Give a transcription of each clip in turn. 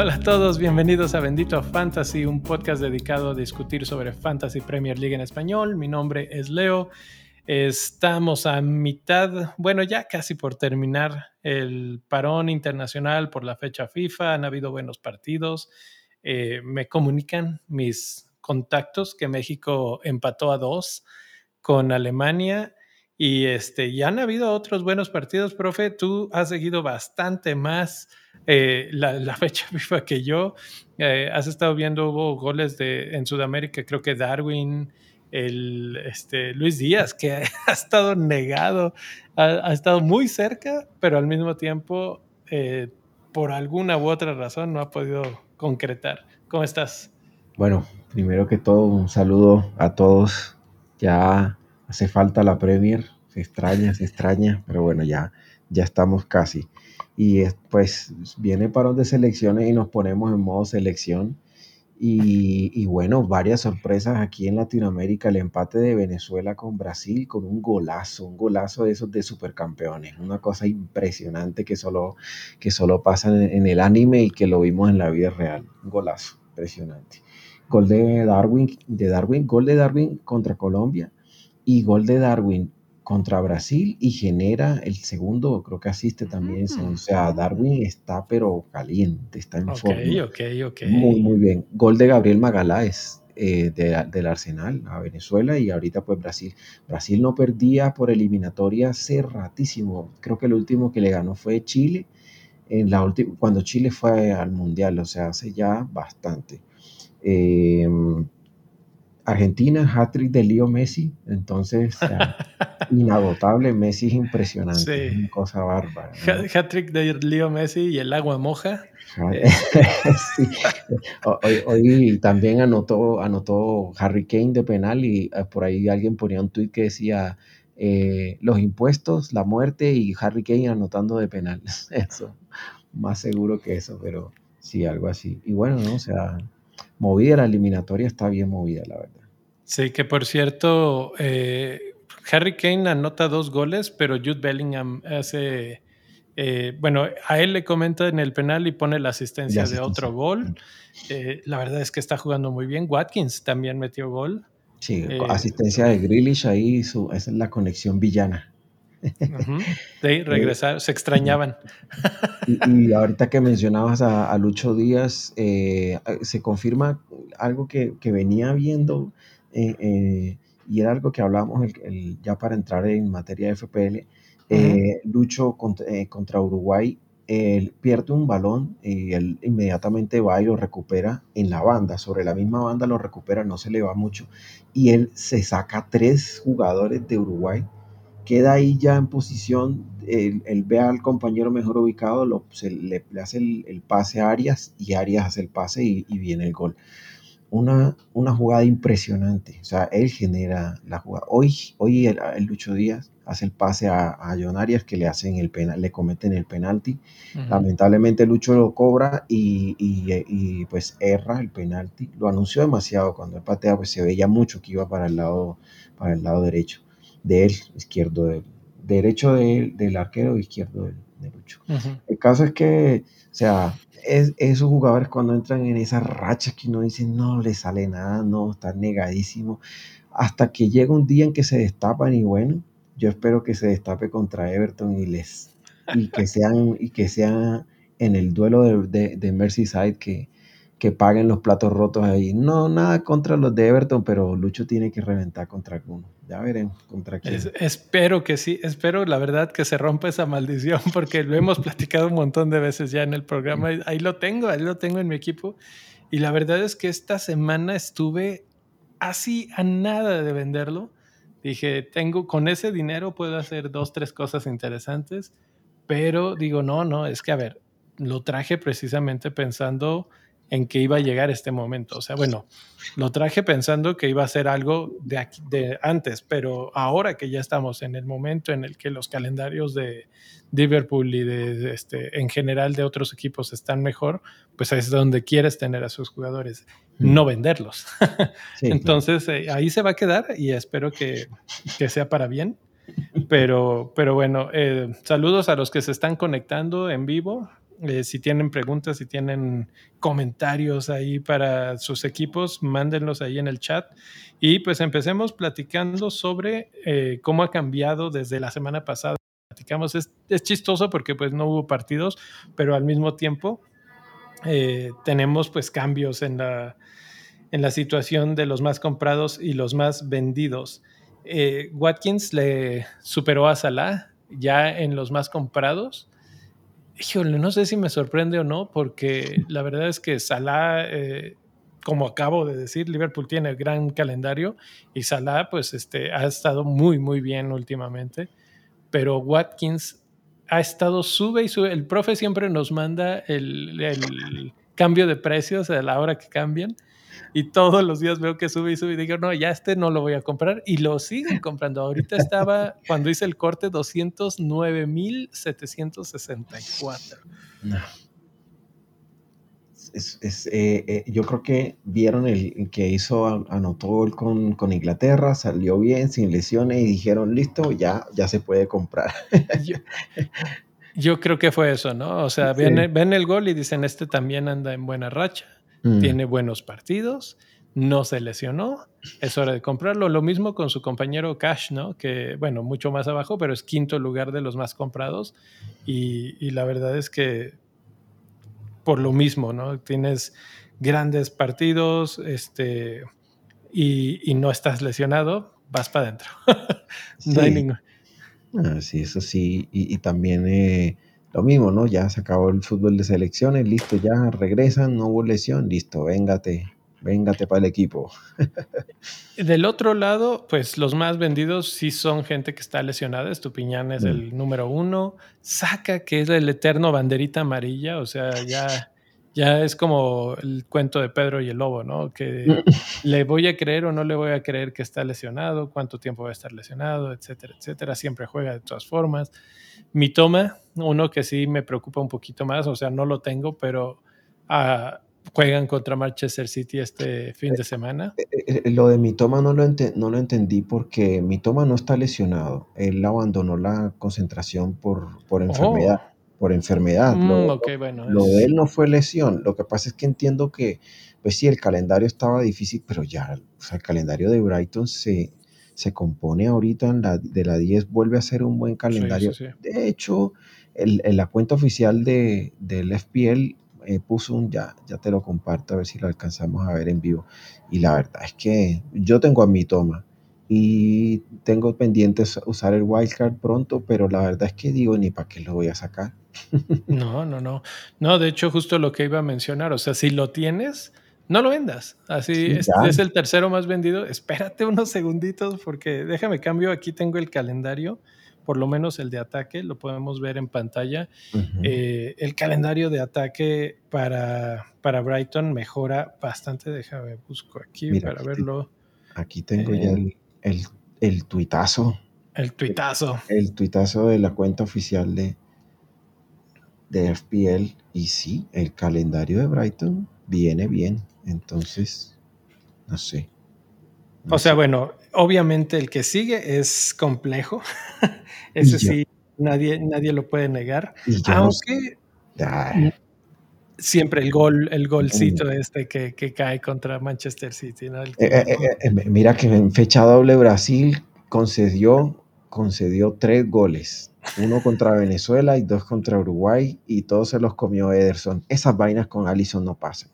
Hola a todos, bienvenidos a Bendito Fantasy, un podcast dedicado a discutir sobre Fantasy Premier League en español. Mi nombre es Leo. Estamos a mitad, bueno, ya casi por terminar el parón internacional por la fecha FIFA. Han habido buenos partidos. Eh, me comunican mis contactos que México empató a dos con Alemania y este, ya han habido otros buenos partidos, profe. Tú has seguido bastante más eh, la, fecha FIFA que yo. Eh, has estado viendo, hubo goles de, en Sudamérica, creo que Darwin, el este, Luis Díaz, que ha estado negado, ha, estado muy cerca, pero al mismo tiempo, eh, por alguna u otra razón, no ha podido concretar. ¿Cómo estás? Bueno, primero que todo, un saludo a todos. Ya hace falta la Premier, se extraña, se extraña, pero bueno, ya, ya estamos casi y pues viene parón de selecciones y nos ponemos en modo selección. Y, bueno, varias sorpresas aquí en Latinoamérica, el empate de Venezuela con Brasil con un golazo, un golazo de esos de supercampeones, una cosa impresionante que solo, que solo pasa en, en el anime y que lo vimos en la vida real, un golazo, impresionante. Gol de Darwin, de Darwin, gol de Darwin contra Colombia y gol de Darwin contra Brasil y genera el segundo, creo que asiste también. O sea, Darwin está pero caliente, está en forma. Ok, ok, Muy, muy bien. Gol de Gabriel Magaláes eh, del Arsenal a Venezuela y ahorita pues Brasil. Brasil no perdía por eliminatoria hace ratísimo. Creo que el último que le ganó fue Chile en la cuando Chile fue al Mundial, o sea, hace ya bastante. Eh, Argentina, hat-trick de Leo Messi, entonces inagotable, Messi es impresionante, una cosa bárbara. Hat-trick de Leo Messi y el agua moja. hoy, también anotó, anotó Harry Kane de penal y eh, por ahí alguien ponía un tweet que decía eh, los impuestos, la muerte y Harry Kane anotando de penal. Eso, más seguro que eso, pero sí, algo así. Y bueno, ¿no? O sea, movida la eliminatoria está bien movida, la verdad. Sí, que por cierto, eh, Harry Kane anota dos goles, pero Jude Bellingham hace, eh, bueno, a él le comenta en el penal y pone la asistencia de otro gol. Eh, la verdad es que está jugando muy bien. Watkins también metió gol. Sí, asistencia de Grealish ahí, esa es la conexión villana. Sí, regresar, se extrañaban. Y, ahorita que mencionabas a, Lucho Díaz, se confirma algo que, que venía viendo eh, eh, y era algo que hablábamos ya para entrar en materia de FPL, eh, Lucho contra, Uruguay, él pierde un balón y él inmediatamente va y lo recupera en la banda, sobre la misma banda lo recupera, no se le va mucho, y él se saca tres jugadores de Uruguay, queda ahí ya en posición, él, ve al compañero mejor ubicado, lo, le, hace el, pase a Arias y Arias hace el pase y viene el gol una, una jugada impresionante. O sea, él genera la jugada. Hoy, hoy el, Lucho Díaz hace el pase a, a, John Arias que le hacen el penal, le cometen el penalti. Lamentablemente Lucho lo cobra y, y, pues erra el penalti. Lo anunció demasiado cuando el patea, pues se veía mucho que iba para el lado, para el lado derecho de él, izquierdo de derecho del arquero, izquierdo de, Lucho. El caso es que, o sea, es, esos jugadores cuando entran en esas rachas que uno dice no le sale nada, no, está negadísimo, hasta que llega un día en que se destapan y bueno, yo espero que se destape contra Everton y les y que sean y que sean en el duelo de, de, Merseyside que, que paguen los platos rotos ahí. No, nada contra los de Everton, pero Lucho tiene que reventar contra alguno. Ya veremos contra quién. espero que sí, espero la verdad que se rompa esa maldición porque lo hemos platicado un montón de veces ya en el programa. Ahí lo tengo, ahí lo tengo en mi equipo. Y la verdad es que esta semana estuve así a nada de venderlo. Dije, tengo con ese dinero puedo hacer dos, tres cosas interesantes, pero digo, no, no, es que a ver, lo traje precisamente pensando en que iba a llegar este momento. O sea, bueno, lo traje pensando que iba a ser algo de, aquí, de antes, pero ahora que ya estamos en el momento en el que los calendarios de Liverpool y de, este, en general de otros equipos están mejor, pues es donde quieres tener a sus jugadores, mm. no venderlos. Entonces eh, ahí se va a quedar y espero que, que sea para bien. Pero, pero bueno, eh, saludos a los que se están conectando en vivo. Eh, si tienen preguntas, si tienen comentarios ahí para sus equipos, mándenlos ahí en el chat. Y pues empecemos platicando sobre eh, cómo ha cambiado desde la semana pasada. Platicamos, es, es, chistoso porque pues no hubo partidos, pero al mismo tiempo eh, tenemos pues cambios en la, en la situación de los más comprados y los más vendidos. Watkins le superó a Salah ya en los más comprados no sé si me sorprende o no, porque la verdad es que Salah, eh, como acabo de decir, Liverpool tiene gran calendario y Salah, pues, este, ha estado muy, muy bien últimamente, pero Watkins ha estado sube y sube. El profe siempre nos manda el, el cambio de precios a la hora que cambian y todos los días veo que sube y sube y digo, no, ya este no lo voy a comprar y lo siguen comprando. Ahorita estaba, cuando hice el corte, 209.764. No. Es, es, eh, eh, yo creo que vieron el que hizo, anotó el con, con, Inglaterra, salió bien, sin lesiones y dijeron, listo, ya, ya se puede comprar. Yo, yo creo que fue eso, ¿no? O sea, ven, ven el gol y dicen, este también anda en buena racha Mm. tiene buenos partidos, no se lesionó, es hora de comprarlo. Lo mismo con su compañero Cash, ¿no? Que, bueno, mucho más abajo, pero es quinto lugar de los más comprados. Y, la verdad es que por lo mismo, ¿no? Tienes grandes partidos este, y, no estás lesionado, vas para adentro. no hay ningún. Ah, sí, eso sí. Y, también eh, lo mismo, ¿no? Ya se acabó el fútbol de selecciones, listo, ya regresan, no hubo lesión, listo, véngate, véngate para el equipo. Del otro lado, pues los más vendidos sí son gente que está lesionada. Estupiñán es mm. el número uno. Saca, que es el eterno banderita amarilla, o sea, ya, ya es como el cuento de Pedro y el lobo, ¿no? Que le voy a creer o no le voy a creer que está lesionado, cuánto tiempo va a estar lesionado, etcétera, etcétera. Siempre juega de todas formas. Mi toma, uno que sí me preocupa un poquito más, o sea, no lo tengo, pero uh, juegan contra Manchester City este fin de semana. Eh, eh, lo de mi toma no lo, no lo entendí porque mi toma no está lesionado. Él abandonó la concentración por, por enfermedad. Oh. Por enfermedad. Mm, lo, bueno, lo de él no fue lesión. Lo que pasa es que entiendo que, pues sí, el calendario estaba difícil, pero ya, o sea, el calendario de Brighton se, se compone ahorita en la, de la 10, vuelve a ser un buen calendario. De hecho, el, la cuenta oficial de, del FPL eh, puso un, ya, ya te lo comparto a ver si lo alcanzamos a ver en vivo. Y la verdad es que yo tengo a mi toma y tengo pendientes usar el wildcard pronto, pero la verdad es que digo, ni para qué lo voy a sacar. No, no, no. No, de hecho, justo lo que iba a mencionar, o sea, si lo tienes, no lo vendas. Así es, es, el tercero más vendido. Espérate unos segunditos porque déjame cambio. Aquí tengo el calendario, por lo menos el de ataque, lo podemos ver en pantalla. Eh, el calendario de ataque para, para Brighton mejora bastante. Déjame busco aquí para verlo. Aquí tengo ya eh, el, el, tuitazo. El tuitazo. El, tuitazo de la cuenta oficial de, de FPL. Y sí, el calendario de Brighton viene bien. Entonces, no sé. o sea, bueno, obviamente el que sigue es complejo. Ese sí, nadie, nadie lo puede negar. Aunque siempre el gol, el golcito este que, cae contra Manchester City. Eh, eh, eh, mira que en fecha doble Brasil concedió, concedió tres goles. Uno contra Venezuela y dos contra Uruguay y todos se los comió Ederson. Esas vainas con Allison no pasan.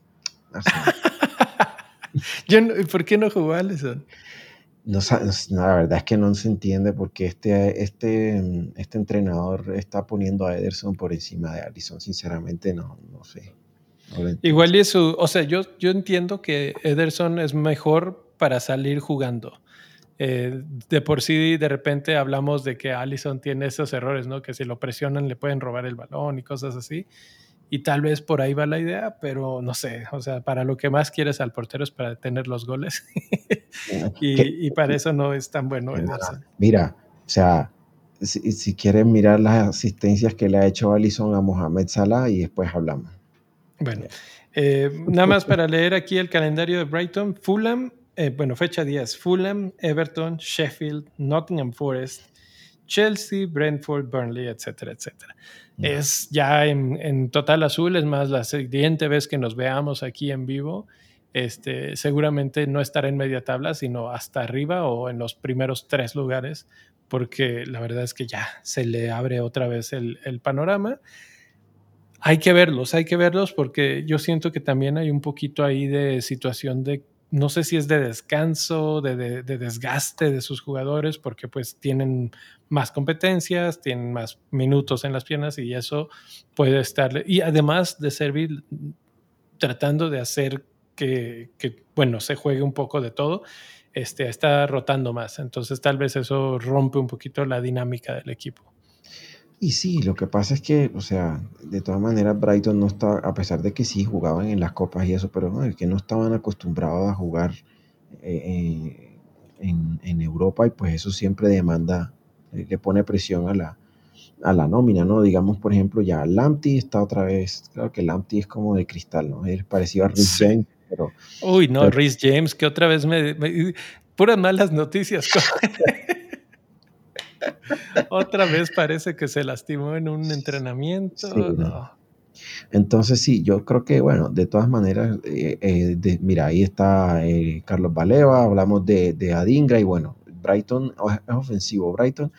Yo ¿Por qué no jugó Allison? No, la verdad es que no se entiende por qué este, este, este entrenador está poniendo a Ederson por encima de Allison. Sinceramente, no, no sé. Igual y eso, o sea, yo, yo entiendo que Ederson es mejor para salir jugando. Eh, de por sí, de repente hablamos de que Allison tiene esos errores, ¿no? Que si lo presionan le pueden robar el balón y cosas así. y tal vez por ahí va la idea, pero no sé, o sea, para lo que más quieres al portero es para tener los goles y, para eso no es tan bueno. Mira, o sea, si, si quieren mirar las asistencias que le ha hecho Alison a Mohamed Salah y después hablamos. Bueno, eh, nada más para leer aquí el calendario de Brighton, Fulham, eh, bueno, fecha 10, Fulham, Everton, Sheffield, Nottingham Forest, Chelsea, Brentford, Burnley, etcétera, etcétera. Es ya en, total azul, es más, la siguiente vez que nos veamos aquí en vivo, este, seguramente no estará en media tabla, sino hasta arriba o en los primeros tres lugares, porque la verdad es que ya se le abre otra vez el, el panorama. Hay que verlos, hay que verlos porque yo siento que también hay un poquito ahí de situación de, no sé si es de descanso, de, desgaste de sus jugadores, porque pues tienen más competencias, tienen más minutos en las piernas y eso puede estar, y además de servir tratando de hacer que, que, bueno, se juegue un poco de todo, este, está rotando más. Entonces tal vez eso rompe un poquito la dinámica del equipo. Y sí, lo que pasa es que, o sea, de todas maneras Brighton no está, a pesar de que sí jugaban en las copas y eso, pero no, es que no estaban acostumbrados a jugar eh, en, en, Europa y pues eso siempre demanda, eh, le pone presión a la, a la nómina, ¿no? Digamos, por ejemplo, ya Lamptey está otra vez, claro que Lamptey es como de cristal, ¿no? Es parecido a James, pero... Uy, no, Rhys James, que otra vez me... me puras malas noticias. Otra vez parece que se lastimó en un entrenamiento. Entonces sí, yo creo que, bueno, de todas maneras, eh, eh, mira, ahí está eh, Carlos Baleva, hablamos de, Adingra y bueno, Brighton es ofensivo. Brighton,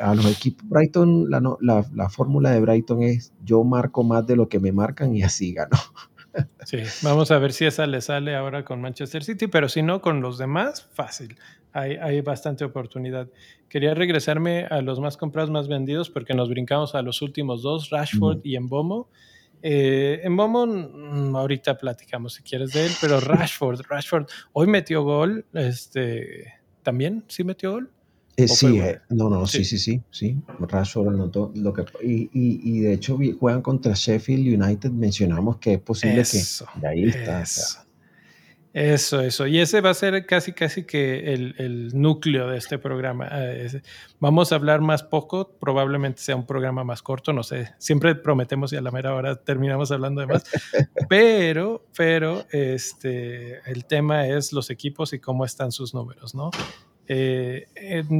a los equipos, Brighton, la, la, la fórmula de Brighton es yo marco más de lo que me marcan y así gano. Sí, vamos a ver si esa le sale ahora con Manchester City, pero si no, con los demás, fácil. Hay, hay, bastante oportunidad. Quería regresarme a los más comprados, más vendidos, porque nos brincamos a los últimos dos, Rashford y Embomo. Eh, Embomo, mm, ahorita platicamos si quieres de él, pero Rashford, Rashford, hoy metió gol, este, ¿también sí metió gol? Eh, sí, eh, no, no, sí, sí, sí, sí. Rashford anotó lo que y, y, y, de hecho juegan contra Sheffield United. Mencionamos que es posible que ahí está. Eso. eso, Y ese va a ser casi, casi que el, el núcleo de este programa. Eh, vamos a hablar más poco, probablemente sea un programa más corto, no sé. Siempre prometemos y a la mera hora terminamos hablando de más. pero, pero, este, el tema es los equipos y cómo están sus números, ¿no? Eh,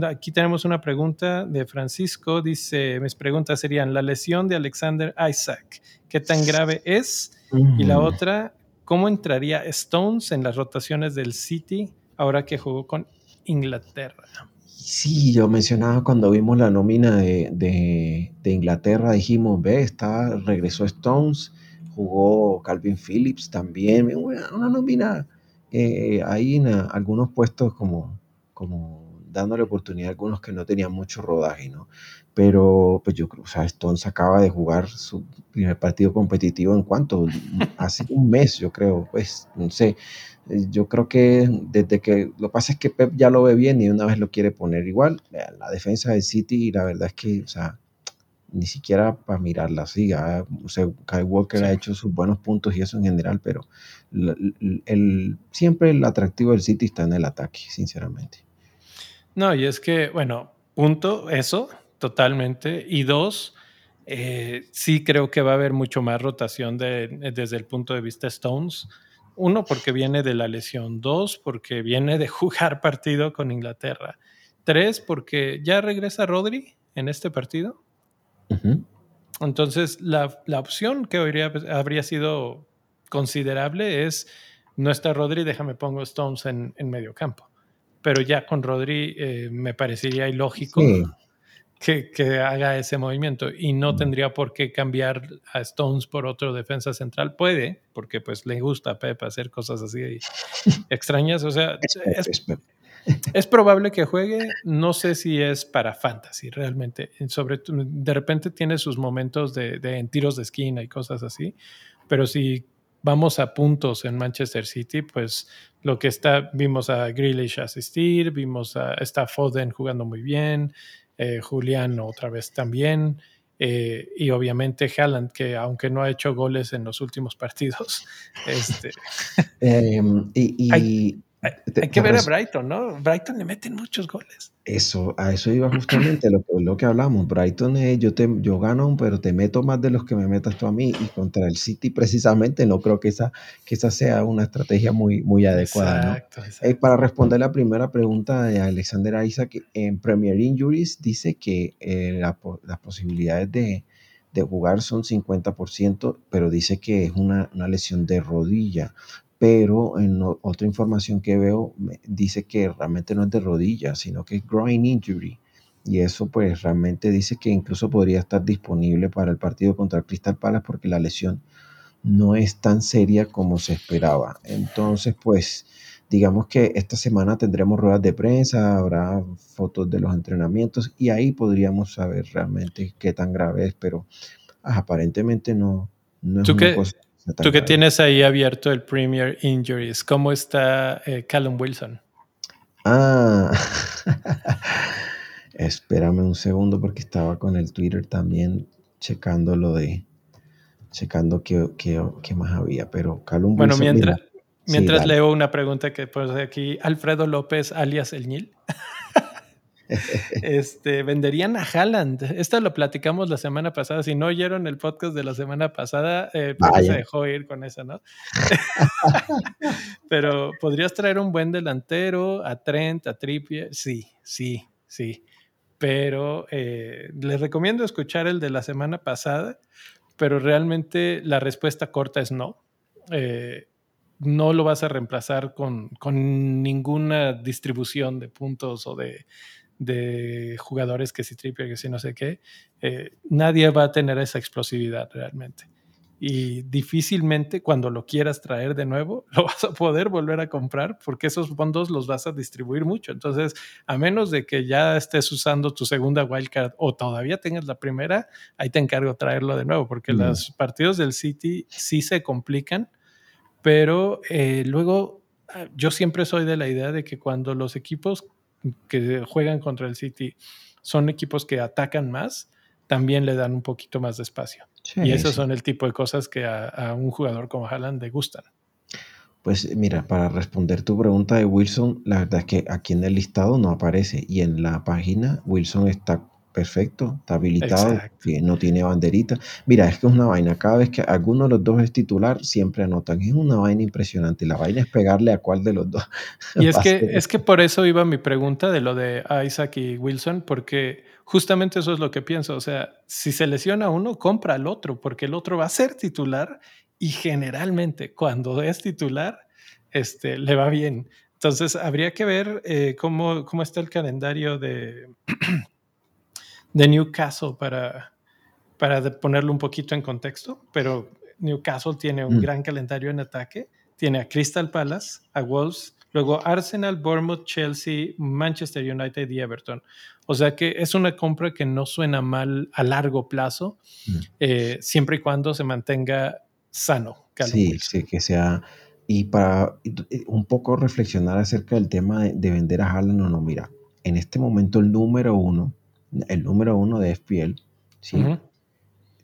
aquí tenemos una pregunta de Francisco. Dice, mis preguntas serían, la lesión de Alexander Isaac, ¿qué tan grave es? Y la otra, ¿cómo entraría Stones en las rotaciones del City ahora que jugó con Inglaterra? Sí, yo mencionaba cuando vimos la nómina de, de, Inglaterra, dijimos, ve, está, regresó Stones, jugó Calvin Phillips también, una, nómina eh, ahí en algunos puestos como como dándole oportunidad a algunos que no tenían mucho rodaje, ¿no? Pero pues yo creo, o sea, Stones acaba de jugar su primer partido competitivo en cuanto, hace un mes, yo creo, pues, no sé, eh, yo creo que desde que, lo que pasa es que Pep ya lo ve bien y una vez lo quiere poner igual, la defensa del City, y la verdad es que, o sea, ni siquiera para mirarla así, o sea, Kyle Walker ha hecho sus buenos puntos y eso en general, pero el, siempre el atractivo del City está en el ataque, sinceramente. No, y es que, bueno, punto, eso, totalmente. Y dos, eh, sí creo que va a haber mucho más rotación desde el punto de vista Stones. Uno, porque viene de la lesión. Dos, porque viene de jugar partido con Inglaterra. Tres, porque ya regresa Rodri en este partido. Entonces, la, la, opción que habría, habría sido considerable es, no está Rodri, déjame pongo Stones en, en medio campo pero ya con Rodri eh, me parecería ilógico que, que, haga ese movimiento y no tendría por qué cambiar a Stones por otro defensa central. Puede, porque pues le gusta a Pep hacer cosas así extrañas. O sea, es, es, probable que juegue. No sé si es para fantasy realmente. Sobre, de repente tiene sus momentos de, de en tiros de esquina y cosas así. Pero si vamos a puntos en Manchester City, pues lo que está, vimos a Grealish asistir, vimos a está Foden jugando muy bien, eh, Julián otra vez también. Eh, y obviamente Haaland, que aunque no ha hecho goles en los últimos partidos, este, em, y, hay, que ver a Brighton, ¿no? Brighton le meten muchos goles. Eso, a eso iba justamente lo, lo que hablamos. Brighton es, yo, te, yo gano, pero te meto más de los que me metas tú a mí. Y contra el City, precisamente, no creo que esa, que esa sea una estrategia muy, muy adecuada. Exacto, eh, para responder la primera pregunta de Alexander Isaac, en Premier Injuries dice que eh, las posibilidades de, de jugar son 50%, pero dice que es una, una lesión de rodilla pero en otra información que veo dice que realmente no es de rodilla, sino que es groin injury. Y eso pues realmente dice que incluso podría estar disponible para el partido contra el Crystal Palace porque la lesión no es tan seria como se esperaba. Entonces pues digamos que esta semana tendremos ruedas de prensa, habrá fotos de los entrenamientos y ahí podríamos saber realmente qué tan grave es, pero ah, aparentemente no, no es una cosa Tú que tienes ahí abierto el Premier Injuries, ¿cómo está eh, Callum Wilson? Ah, espérame un segundo porque estaba con el Twitter también checando lo de, checando qué, qué, más había, pero Callum bueno, Wilson. Bueno, mientras, mientras leo una pregunta que puse aquí, Alfredo López alias El Nil. este, venderían a Haaland. Esto lo platicamos la semana pasada. Si no oyeron el podcast de la semana pasada, eh, pues se dejó ir con eso, ¿no? Pero podrías traer un buen delantero, a Trent, a Trippier. Sí, sí, sí. Pero eh, les recomiendo escuchar el de la semana pasada, pero realmente la respuesta corta es no. Eh, no lo vas a reemplazar con, con, ninguna distribución de puntos o de, de jugadores que si triple, que si no sé qué, eh, nadie va a tener esa explosividad realmente. Y difícilmente cuando lo quieras traer de nuevo, lo vas a poder volver a comprar porque esos fondos los vas a distribuir mucho. Entonces, a menos de que ya estés usando tu segunda wildcard o todavía tengas la primera, ahí te encargo traerlo de nuevo porque los partidos del City sí se complican, pero eh, luego ah, yo siempre soy de la idea de que cuando los equipos que juegan contra el City son equipos que atacan más, también le dan un poquito más de espacio. y esos son el tipo de cosas que a, un jugador como Haaland le gustan. Pues mira, para responder tu pregunta de Wilson, la verdad es que aquí en el listado no aparece y en la página Wilson está perfecto, está habilitado, no tiene banderita. Mira, es que es una vaina, cada vez que alguno de los dos es titular, siempre anotan. Es una vaina impresionante. La vaina es pegarle a cuál de los dos. Y es que, es que por eso iba mi pregunta de lo de Isaac y Wilson, porque justamente eso es lo que pienso. O sea, si se lesiona uno, compra al otro, porque el otro va a ser titular y generalmente cuando es titular, este, le va bien. Entonces, habría que ver eh, cómo, cómo está el calendario de de Newcastle para, para ponerlo un poquito en contexto, pero Newcastle tiene un mm. gran calendario en ataque. Tiene a Crystal Palace, a Wolves, luego Arsenal, Bournemouth, Chelsea, Manchester United y Everton. O sea que es una compra que no suena mal a largo plazo, mm. eh, siempre y cuando se mantenga sano. Sí, sí, que sea... Y para un poco reflexionar acerca del tema de, vender a Haaland, no, no, mira, en este momento el número uno el número uno de FPL, ¿sí?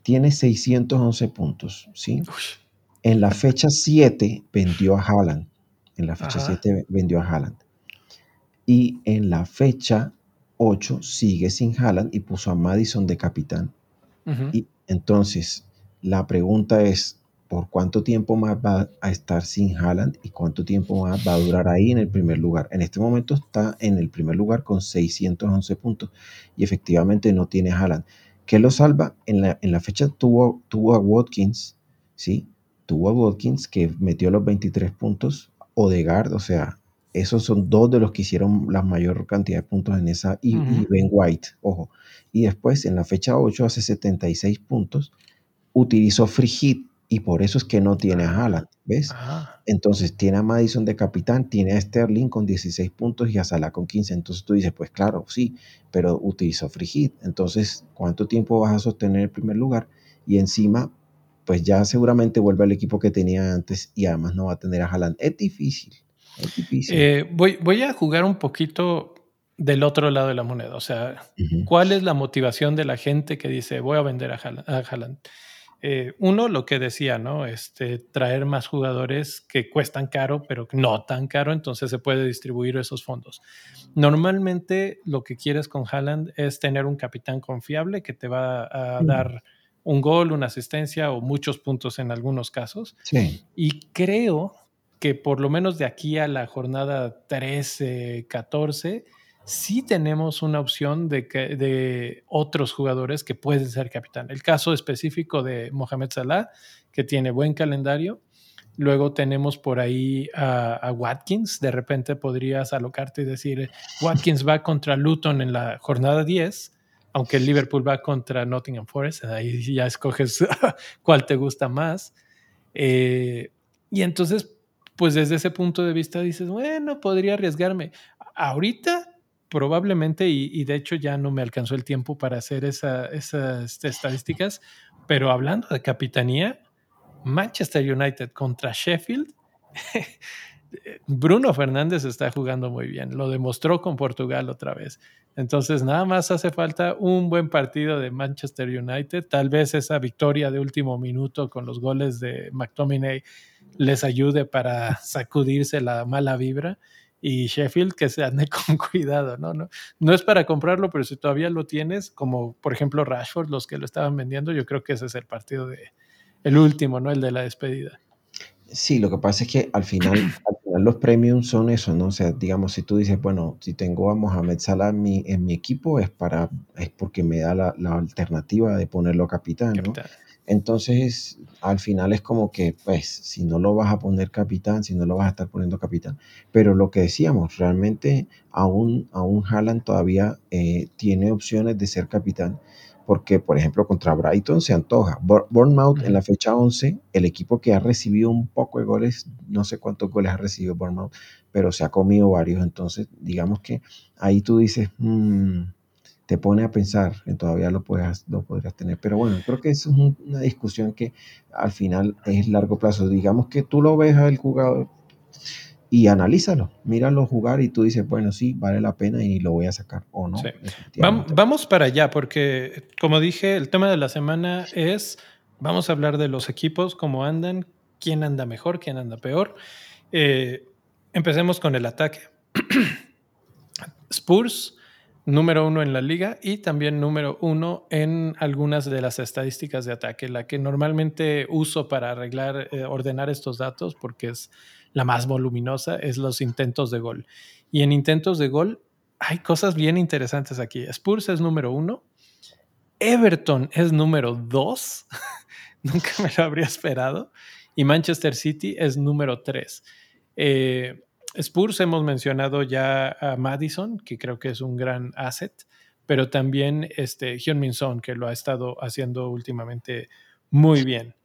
tiene 611 puntos. ¿sí? En la fecha 7 vendió a Haaland. En la fecha 7 vendió a Haaland. Y en la fecha 8 sigue sin Haaland y puso a Madison de capitán. Y entonces la pregunta es, por cuánto tiempo más va a estar sin Haaland y cuánto tiempo más va a durar ahí en el primer lugar. En este momento está en el primer lugar con 611 puntos y efectivamente no tiene Haaland. ¿Qué lo salva? En la, en la fecha tuvo, tuvo a Watkins, ¿sí? Tuvo a Watkins que metió los 23 puntos. Odegaard, o sea, esos son dos de los que hicieron la mayor cantidad de puntos en esa. Y, y Ben White, ojo. Y después en la fecha 8 hace 76 puntos. Utilizó Free Hit y por eso es que no tiene a Haaland, ¿ves? Entonces tiene a Madison de capitán, tiene a Sterling con 16 puntos y a Salah con 15. Entonces tú dices, pues claro, sí, pero utilizó Frigid. Entonces, ¿cuánto tiempo vas a sostener el primer lugar? Y encima, pues ya seguramente vuelve al equipo que tenía antes y además no va a tener a Haaland. Es difícil, es difícil. Eh, voy, voy a jugar un poquito del otro lado de la moneda. O sea, ¿cuál es la motivación de la gente que dice voy a vender a Haaland? Eh, uno, lo que decía, ¿no? Este, traer más jugadores que cuestan caro, pero no tan caro, entonces se puede distribuir esos fondos. Normalmente lo que quieres con Haaland es tener un capitán confiable que te va a dar un gol, una asistencia o muchos puntos en algunos casos. Sí. Y creo que por lo menos de aquí a la jornada 13, 14, sí tenemos una opción de, de otros jugadores que pueden ser capitán. El caso específico de Mohamed Salah, que tiene buen calendario. Luego tenemos por ahí a, Watkins. De repente podrías alocarte y decir, Watkins va contra Luton en la jornada 10, aunque Liverpool va contra Nottingham Forest. Ahí ya escoges cuál te gusta más. Eh, y entonces, pues desde ese punto de vista dices, bueno, podría arriesgarme. Ahorita probablemente, y, de hecho ya no me alcanzó el tiempo para hacer esas estadísticas, pero hablando de capitanía, Manchester United contra Sheffield, Bruno Fernández está jugando muy bien, lo demostró con Portugal otra vez. Entonces, nada más hace falta un buen partido de Manchester United, tal vez esa victoria de último minuto con los goles de McTominay les ayude para sacudirse la mala vibra y Sheffield que se ande con cuidado, ¿no? ¿no? No es para comprarlo, pero si todavía lo tienes, como por ejemplo Rashford, los que lo estaban vendiendo, yo creo que ese es el partido de el último, ¿no? El de la despedida. Sí, lo que pasa es que al final, al final los premiums son eso, ¿no? O sea, digamos, si tú dices, bueno, si tengo a Mohamed Salah en mi, en mi equipo es para, es porque me da la, la alternativa de ponerlo capitán, ¿no? Capitán. Entonces, al final es como que, pues, si no lo vas a poner capitán, si no lo vas a estar poniendo capitán. Pero lo que decíamos, realmente aún, aún Haaland todavía eh, tiene opciones de ser capitán, porque, por ejemplo, contra Brighton se antoja. Bournemouth en la fecha 11, el equipo que ha recibido un poco de goles, no sé cuántos goles ha recibido Bournemouth, pero se ha comido varios. Entonces, digamos que ahí tú dices, mmm, te pone a pensar que todavía lo, puedas, lo podrías tener. Pero bueno, creo que eso es una discusión que al final es largo plazo. Digamos que tú lo ves al jugador y analízalo, míralo jugar y tú dices, bueno, sí, vale la pena y lo voy a sacar o no. Vamos para allá, porque como dije, el tema de la semana es, vamos a hablar de los equipos, cómo andan, quién anda mejor, quién anda peor. Eh, empecemos con el ataque. Spurs número uno en la liga y también número uno en algunas de las estadísticas de ataque, la que normalmente uso para arreglar, eh, ordenar estos datos, porque es la más voluminosa, es los intentos de gol. Y en intentos de gol hay cosas bien interesantes aquí. Spurs es número uno, Everton es número dos, nunca me lo habría esperado, y Manchester City es número tres. Eh, Spurs hemos mencionado ya a Madison, que creo que es un gran asset, pero también este Hyun-Min Son, que lo ha estado haciendo últimamente muy bien.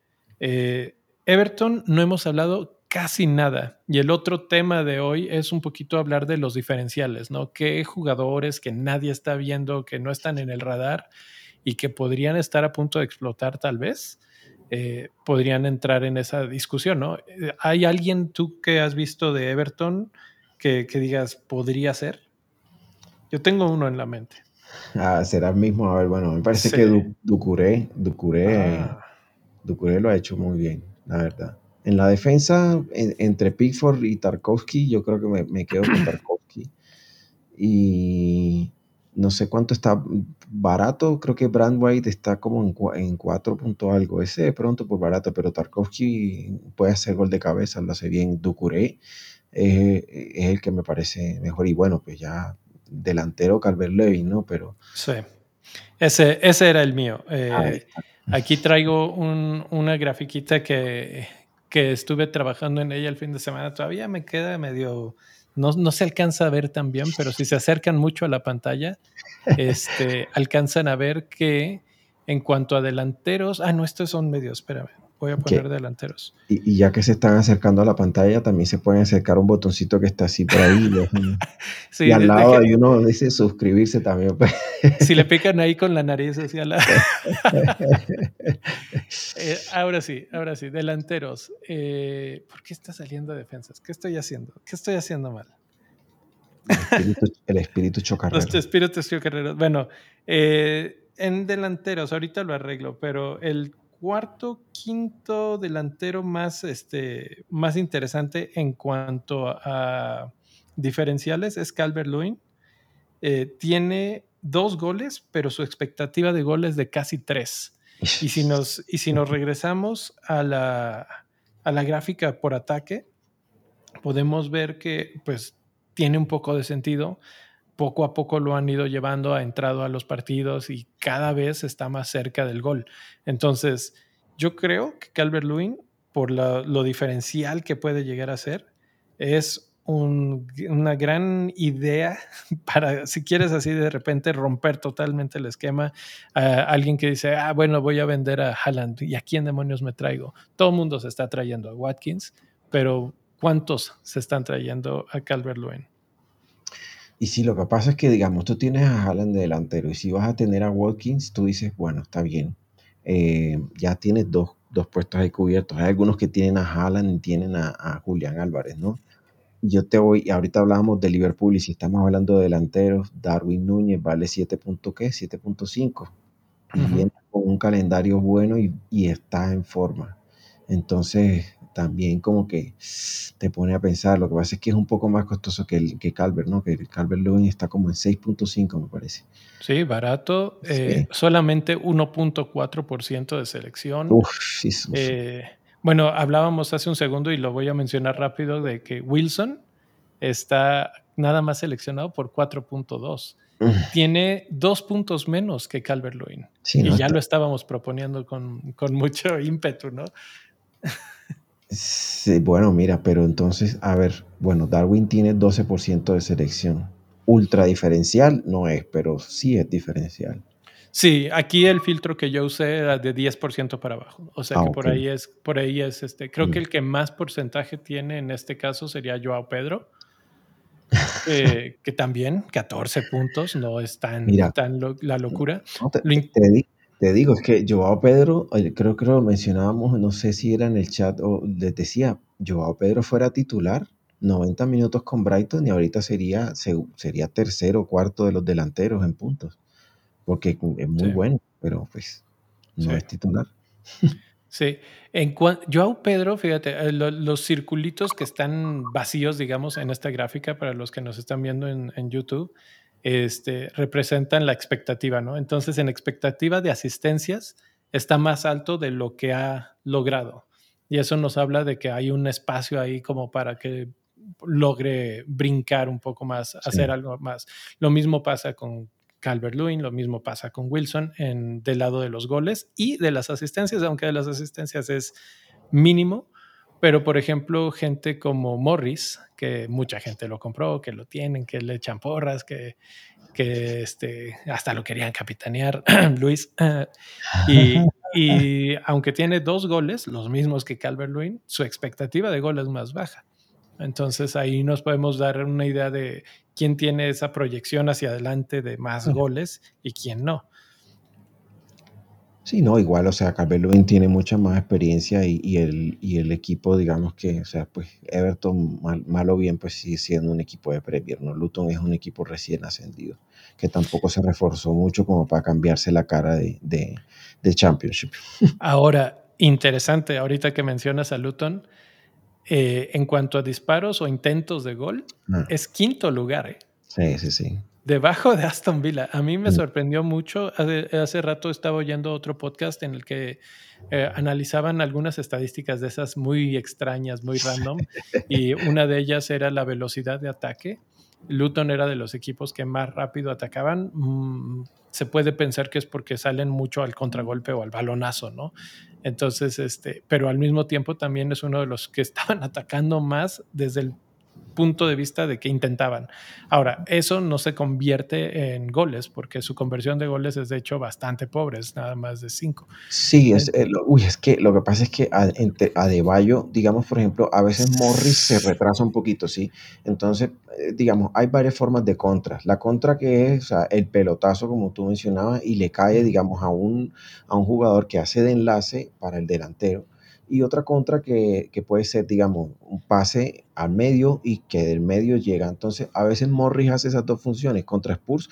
Eh, Everton no hemos hablado casi nada. Y el otro tema de hoy es un poquito hablar de los diferenciales, ¿no? ¿Qué jugadores que nadie está viendo, que no están en el radar y que podrían estar a punto de explotar tal vez? Eh, podrían entrar en esa discusión, ¿no? Eh, ¿Hay alguien tú que has visto de Everton que, digas podría ser? Yo tengo uno en la mente. Ah, será el mismo. A ver, bueno, me parece que Ducuré, Ducuré, ah. Ducuré lo ha hecho muy bien, la verdad. En la defensa, entre Pickford y Tarkovsky, yo creo que me, me quedo con Tarkovsky. Y no sé cuánto está barato, creo que Brand White está como en, en 4 punto algo, ese de pronto por barato, pero Tarkovsky puede hacer gol de cabeza, lo hace bien, Ducuré es el que me parece mejor. Y bueno, pues ya delantero Calvert Levin, ¿no? Pero... Sí, ese, ese era el mío. Eh, aquí traigo una grafiquita que, que estuve trabajando en ella el fin de semana, todavía me queda medio no, se alcanza a ver tan bien, pero si se acercan mucho a la pantalla, este, alcanzan a ver que en cuanto a delanteros, ah, no, estos son medios, espérame, voy a poner delanteros. Y, ya que se están acercando a la pantalla, también se pueden acercar un botoncito que está así por ahí. y al lado hay uno dice suscribirse también. Pues. si le pican ahí con la nariz hacia la... Eh, ahora sí, ahora sí, delanteros. Eh, ¿Por qué está saliendo defensas? ¿Qué estoy haciendo? ¿Qué estoy haciendo mal? El espíritu, chocarrero. Los espíritus chocarreros. Bueno, eh, en delanteros, ahorita lo arreglo, pero el cuarto, quinto delantero más, este, más interesante en cuanto a diferenciales es Calvert Lewin. Eh, tiene dos goles, pero su expectativa de goles es de casi tres. Y si nos, y si nos regresamos a la, a la gráfica por ataque, podemos ver que pues tiene un poco de sentido. Poco a poco lo han ido llevando, ha entrado a los partidos y cada vez está más cerca del gol. Entonces, yo creo que Calvert Lewin, por lo diferencial que puede llegar a ser, es una gran idea para, si quieres así de repente romper totalmente el esquema. alguien que dice, ah, bueno, voy a vender a Haaland y a quién demonios me traigo. Todo el mundo se está trayendo a Watkins, pero ¿cuántos se están trayendo a Calvert Lewin? Y si lo que pasa es que, digamos, tú tienes a Haaland de delantero y si vas a tener a Watkins, tú dices, bueno, está bien. Eh, ya tienes dos, puestos ahí cubiertos. Hay algunos que tienen a Haaland y tienen a, a Julián Álvarez, ¿no? yo te voy, ahorita hablábamos de Liverpool y si estamos hablando de delanteros, Darwin Núñez vale 7. ¿qué? 7.5. Y viene con un calendario bueno y, está en forma. Entonces, también como que te pone a pensar. Lo que pasa es que es un poco más costoso que, el, que Calvert, ¿no? Que el Calvert Lewin está como en 6.5, me parece. Sí, barato. Eh, solamente 1.4% de selección. Uf, sí, eh, bueno, hablábamos hace un segundo y lo voy a mencionar rápido de que Wilson está nada más seleccionado por 4.2. Tiene dos puntos menos que Calvert Lewin. y ya lo estábamos proponiendo con, con mucho ímpetu, ¿no? Sí, bueno, mira, pero entonces, a ver, bueno, Darwin tiene 12% de selección. Ultra diferencial no es, pero sí es diferencial. Sí, aquí el filtro que yo usé era de 10% para abajo. O sea que ah, por ahí es, por ahí es este. Creo que mm. el que más porcentaje tiene en este caso sería Joao Pedro. Eh, que también 14 puntos, no es tan, la locura. te, digo, es que Joao Pedro, creo que lo mencionábamos, no sé si era en el chat o les decía, Joao Pedro fuera titular, 90 minutos con Brighton y ahorita sería, sería tercero o cuarto de los delanteros en puntos porque es muy bueno, pero pues no es titular. Sí, en Joao Pedro, fíjate, eh, los circulitos que están vacíos, digamos, en esta gráfica para los que nos están viendo en, YouTube, este, representan la expectativa, ¿no? Entonces, en expectativa de asistencias, está más alto de lo que ha logrado. Y eso nos habla de que hay un espacio ahí como para que logre brincar un poco más, hacer algo más. Lo mismo pasa con Calvert Lewin, lo mismo pasa con Wilson en, del lado de los goles y de las asistencias, aunque de las asistencias es mínimo, pero por ejemplo, gente como Morris, que mucha gente lo compró, que lo tienen, que le echan porras, que, que este, hasta lo querían capitanear, Luis. y, y, aunque tiene dos goles, los mismos que Calvert Lewin, su expectativa de gol es más baja. Entonces ahí nos podemos dar una idea de quién tiene esa proyección hacia adelante de más goles y quién no. Sí, no, igual, o sea, Calvert tiene mucha más experiencia y, el, el, equipo, digamos que, o sea, pues Everton, mal, o bien, pues sigue siendo un equipo de Premier, ¿no? Luton es un equipo recién ascendido, que tampoco se reforzó mucho como para cambiarse la cara de, de Championship. Ahora, interesante, ahorita que mencionas a Luton, eh, en cuanto a disparos o intentos de gol, ah. es quinto lugar. ¿eh? Sí, sí, sí. Debajo de Aston Villa. A mí me mm. sorprendió mucho. Hace, rato estaba oyendo otro podcast en el que eh, analizaban algunas estadísticas de esas muy extrañas, muy random. y una de ellas era la velocidad de ataque. Luton era de los equipos que más rápido atacaban. Mm, se puede pensar que es porque salen mucho al contragolpe o al balonazo, ¿no? Entonces, este, pero al mismo tiempo también es uno de los que estaban atacando más desde el punto de vista de que intentaban. Ahora, eso no se convierte en goles, porque su conversión de goles es de hecho bastante pobre, es nada más de 5. Sí, es, eh, uy, es que lo que pasa es que a, de Bayo, digamos, por ejemplo, a veces Morris se retrasa un poquito, ¿sí? Entonces, eh, digamos, hay varias formas de contra. La contra que es el pelotazo, como tú mencionabas, y le cae, digamos, a un, a un jugador que hace de enlace para el delantero y otra contra que, que, puede ser, digamos, un pase al medio y que del medio llega. Entonces, a veces Morris hace esas dos funciones contra Spurs.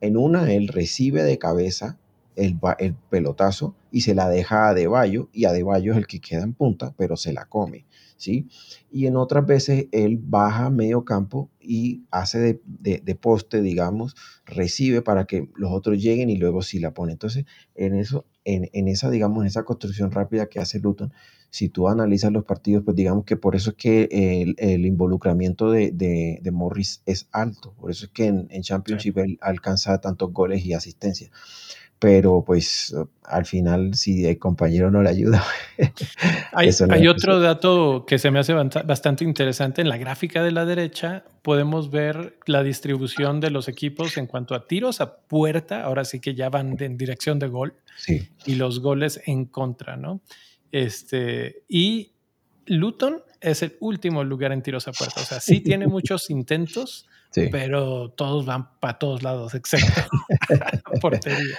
En una, él recibe de cabeza el, el pelotazo y se la deja a Adebayo y Adebayo es el que queda en punta, pero se la come. ¿sí? Y en otras veces él baja medio campo y hace de, poste, digamos, recibe para que los otros lleguen y luego sí la pone. Entonces, en eso, en, esa, digamos, en esa construcción rápida que hace Luton, si tú analizas los partidos, pues digamos que por eso es que el, involucramiento de, Morris es alto, por eso es que en, Championship él alcanza tantos goles y asistencias pero pues al final si el compañero no le ayuda. hay, otro dato que se me hace bastante interesante. En la gráfica de la derecha podemos ver la distribución de los equipos en cuanto a tiros a puerta, ahora sí que ya van en dirección de gol, y los goles en contra, ¿no? Este, y Luton es el último lugar en tiros a puerta, o sea, sí tiene muchos intentos, pero todos van para todos lados, excepto portería.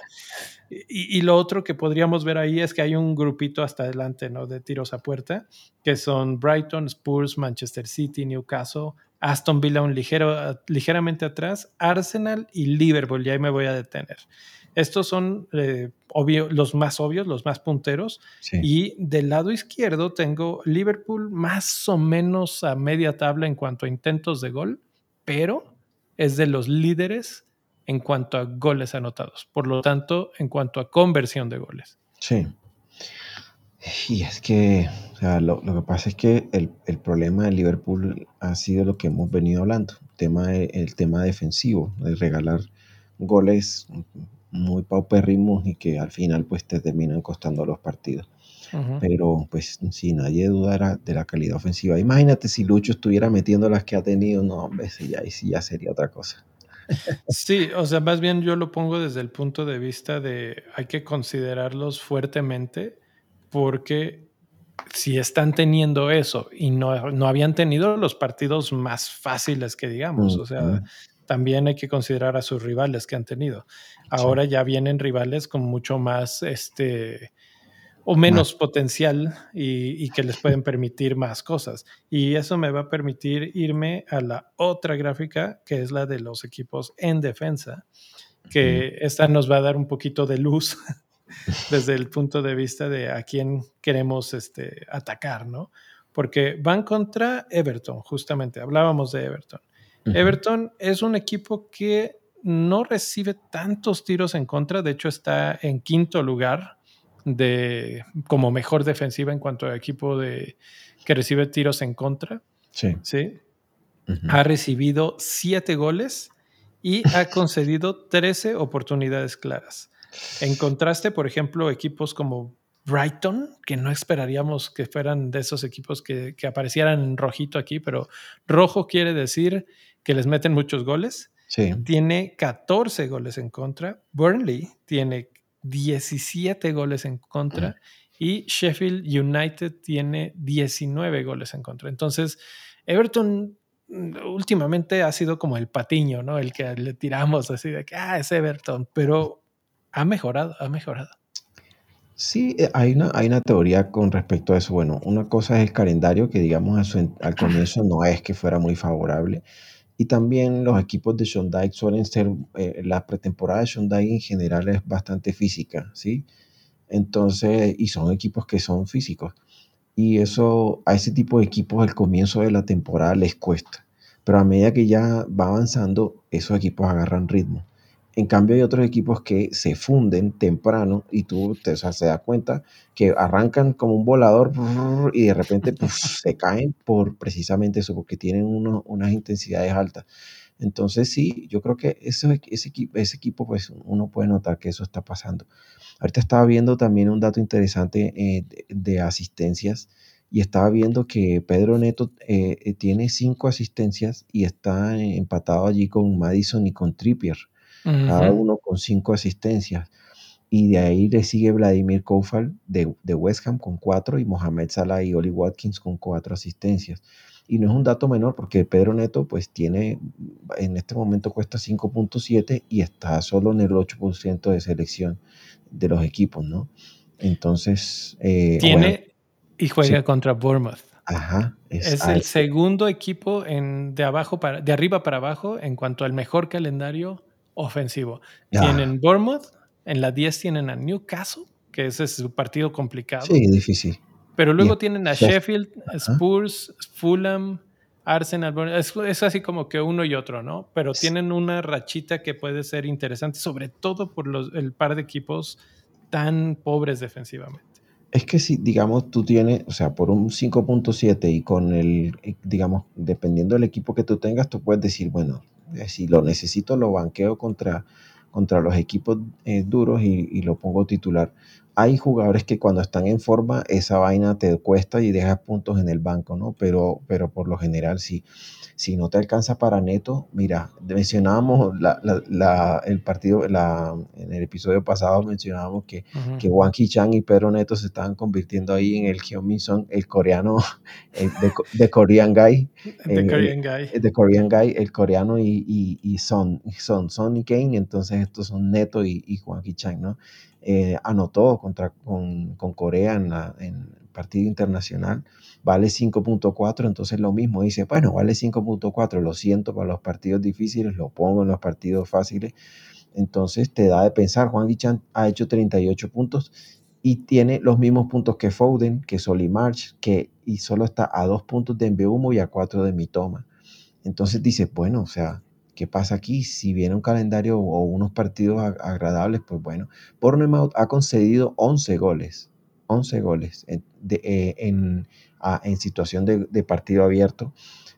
Y, y, lo otro que podríamos ver ahí es que hay un grupito hasta adelante, ¿no? De tiros a puerta, que son Brighton, Spurs, Manchester City, Newcastle, Aston Villa un ligero, ligeramente atrás, Arsenal y Liverpool, y ahí me voy a detener. Estos son eh, los más obvios, los más punteros. Y del lado izquierdo tengo Liverpool más o menos a media tabla en cuanto a intentos de gol pero es de los líderes en cuanto a goles anotados. Por lo tanto, en cuanto a conversión de goles. Sí. Y es que, o sea, lo, que pasa es que el, problema de Liverpool ha sido lo que hemos venido hablando, el tema defensivo, de regalar goles muy paupérrimos y que al final pues te terminan costando los partidos. Pero pues si nadie dudara de la calidad ofensiva. Imagínate si Lucho estuviera metiendo las que ha tenido, no, hombre, ya, sí ya sería otra cosa. Sí, o sea, más bien yo lo pongo desde el punto de vista de hay que considerarlos fuertemente porque si están teniendo eso y no, no habían tenido los partidos más fáciles que digamos, o sea, también hay que considerar a sus rivales que han tenido. Ahora ya vienen rivales con mucho más, este, o menos potencial y, que les pueden permitir más cosas. Y eso me va a permitir irme a la otra gráfica, que es la de los equipos en defensa, que esta nos va a dar un poquito de luz desde el punto de vista de a quién queremos este, atacar, ¿no? Porque van contra Everton, justamente, hablábamos de Everton. Everton es un equipo que no recibe tantos tiros en contra, de hecho está en quinto lugar de como mejor defensiva en cuanto a equipo de que recibe tiros en contra. Sí. ¿sí? Ha recibido siete goles y ha concedido 13 oportunidades claras. En contraste, por ejemplo, equipos como Brighton, que no esperaríamos que fueran de esos equipos que, que aparecieran en rojito aquí, pero rojo quiere decir que les meten muchos goles. Sí. Tiene 14 goles en contra. Burnley tiene 17 goles en contra y Sheffield United tiene 19 goles en contra. Entonces, Everton mm, últimamente ha sido como el patiño, ¿no? El que le tiramos así de que, ah, es Everton, pero ha mejorado, ha mejorado. Sí, eh, hay una, hay una teoría con respecto a eso. Bueno, una cosa es el calendario, que digamos al comienzo no es que fuera muy favorable. Y también los equipos de Sean Dyke suelen ser, eh, la pretemporada de Sean Dyke en general es bastante física, ¿sí? Entonces, y son equipos que son físicos. Y eso, a ese tipo de equipos, el comienzo de la temporada les cuesta. Pero a medida que ya va avanzando, esos equipos agarran ritmo. En cambio, hay otros equipos que se funden temprano y tú te se das cuenta que arrancan como un volador y de repente pues, se caen por precisamente eso, porque tienen unas intensidades altas. Entonces, sí, yo creo que ese, ese, ese equipo, pues uno puede notar que eso está pasando. Ahorita estaba viendo también un dato interesante eh, de, asistencias y estaba viendo que Pedro Neto eh, eh, tiene cinco asistencias y está empatado allí con Madison y con Trippier cada uno con cinco asistencias. Y de ahí le sigue Vladimir Koufal de, West Ham con cuatro y Mohamed Salah y Oli Watkins con cuatro asistencias. Y no es un dato menor porque Pedro Neto pues tiene, en este momento cuesta 5.7 y está solo en el 8% de selección de los equipos, ¿no? Entonces... Eh, tiene, Y juega contra Bournemouth. Ajá. Es, el segundo equipo en, de, abajo para, de arriba para abajo en cuanto al mejor calendario ofensivo. Tienen Bournemouth, en la 10 tienen a Newcastle, que ese es su partido complicado. Sí, difícil. Pero luego tienen a Sheffield, Spurs, Fulham, Arsenal. Es, así como que uno y otro, ¿no? Pero tienen una rachita que puede ser interesante, sobre todo por los, el par de equipos tan pobres defensivamente. Es que si, digamos, tú tienes, o sea, por un 5.7 y con el, digamos, dependiendo del equipo que tú tengas, tú puedes decir, bueno, si lo necesito, lo banqueo contra, contra los equipos eh, duros y, y, lo pongo titular. Hay jugadores que cuando están en forma, esa vaina te cuesta y dejas puntos en el banco, ¿no? Pero, pero por lo general sí si no te alcanza para neto, mira, mencionábamos el partido, en el episodio pasado mencionábamos que, que Wang Ki-chan y Pedro Neto se estaban convirtiendo ahí en el Hyun Son, el coreano de, Korean Guy. De Korean Guy. De Korean Guy, el coreano y, y, Son, Son, Son y Kane, entonces estos son Neto y, y Wang Ki-chan, ¿no? Eh, anotó contra, con, con Corea en, el partido internacional vale 5.4, entonces lo mismo, dice, bueno, vale 5.4, lo siento para los partidos difíciles, lo pongo en los partidos fáciles, entonces te da de pensar, Juan Lichan ha hecho 38 puntos y tiene los mismos puntos que Foden, que March, que y solo está a dos puntos de Mbeumo y a cuatro de Mitoma. Entonces dice, bueno, o sea, ¿qué pasa aquí? Si viene un calendario o unos partidos agradables, pues bueno, Bournemouth ha concedido 11 goles, 11 goles en, eh, en, en situación de, partido abierto.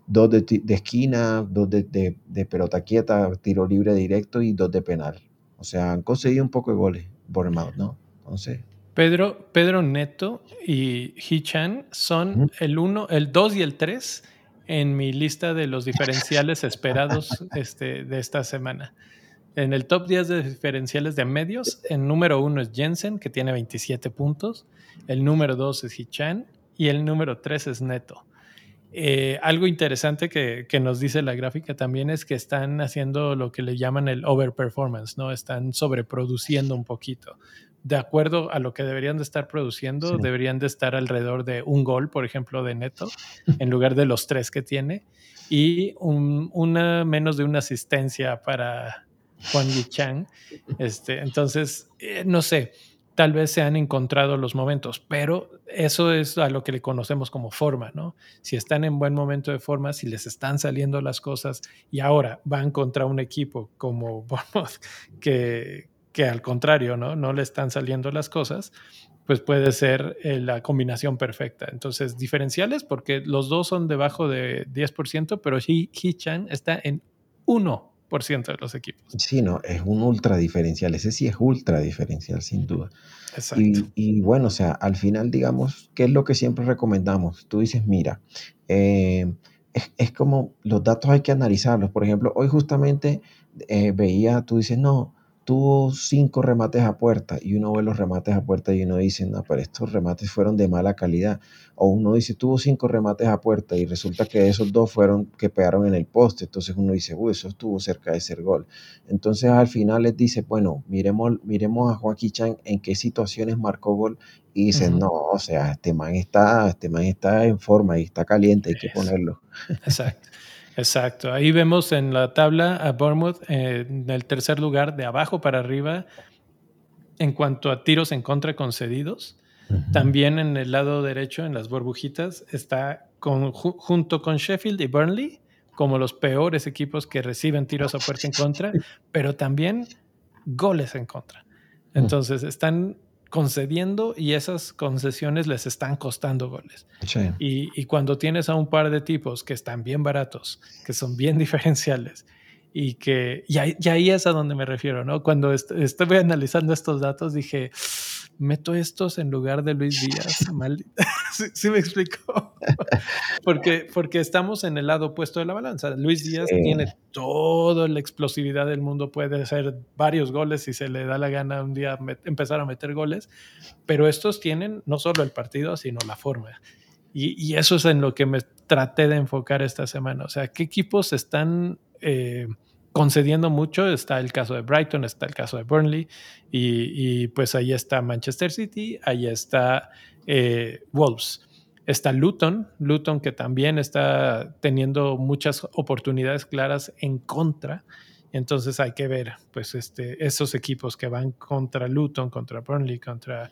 Dos de, esquina, dos de, pelota quieta, tiro libre directo y dos de penal. O sea, han conseguido un poco de goles, Bournemouth, ¿no? Entonces... Pedro, Pedro Neto y Hichan son el 1, el 2 y el 3 en mi lista de los diferenciales esperados este, de esta semana. En el top 10 de diferenciales de medios, el número 1 es Jensen, que tiene 27 puntos. El número 2 es Hichan y el número 3 es neto. Eh, algo interesante que, que, nos dice la gráfica también es que están haciendo lo que le llaman el overperformance, ¿no? Están sobreproduciendo un poquito. De acuerdo a lo que deberían de estar produciendo, deberían de estar alrededor de un gol, por ejemplo, de neto, en lugar de los tres que tiene, y una menos de una asistencia para Juan Chang. Este, entonces, eh, no sé, tal vez se han encontrado los momentos, pero eso es a lo que le conocemos como forma, ¿no? Si están en buen momento de forma, si les están saliendo las cosas y ahora van contra un equipo como Bournemouth, que, que al contrario, ¿no? No le están saliendo las cosas, pues puede ser eh, la combinación perfecta. Entonces, diferenciales, porque los dos son debajo de 10%, pero Hee-Chan está en 1 ciento de los equipos. Sí, no, es un ultra diferencial. Ese sí es ultra diferencial, sin duda. Exacto. Y, bueno, o sea, al final, digamos, ¿qué es lo que siempre recomendamos? Tú dices, mira, eh, es, como los datos hay que analizarlos. Por ejemplo, hoy justamente eh, veía, tú dices, no, tuvo cinco remates a puerta y uno ve los remates a puerta y uno dice, no, pero estos remates fueron de mala calidad. O uno dice, tuvo cinco remates a puerta y resulta que esos dos fueron que pegaron en el poste. Entonces uno dice, uy, eso estuvo cerca de ser gol. Entonces al final les dice, bueno, miremos, miremos a Joaquín Chan en qué situaciones marcó gol y dicen, no, o sea, este man está, este man está en forma y está caliente, hay que ponerlo. Exacto. Exacto. Ahí vemos en la tabla a Bournemouth en el tercer lugar, de abajo para arriba, en cuanto a tiros en contra concedidos. También en el lado derecho, en las burbujitas, está con, junto con Sheffield y Burnley como los peores equipos que reciben tiros a puerta en contra, pero también goles en contra. Entonces, están concediendo y esas concesiones les están costando goles. Y, cuando tienes a un par de tipos que están bien baratos, que son bien diferenciales y que, y ahí, es a donde me refiero, ¿no? Cuando estuve analizando estos datos dije, meto estos en lugar de Luis Díaz. ¿Sí, me explicó? porque, porque estamos en el lado opuesto de la balanza. Luis Díaz tiene toda la explosividad del mundo, puede hacer varios goles si se le da la gana un día empezar a meter goles, pero estos tienen no solo el partido, sino la forma. Y, eso es en lo que me traté de enfocar esta semana. O sea, ¿qué equipos están... Eh, concediendo mucho. Está el caso de Brighton, está el caso de Burnley y, pues ahí está Manchester City, ahí está eh, Wolves. Está Luton, Luton que también está teniendo muchas oportunidades claras en contra. Entonces hay que ver, pues, este, esos equipos que van contra Luton, contra Burnley, contra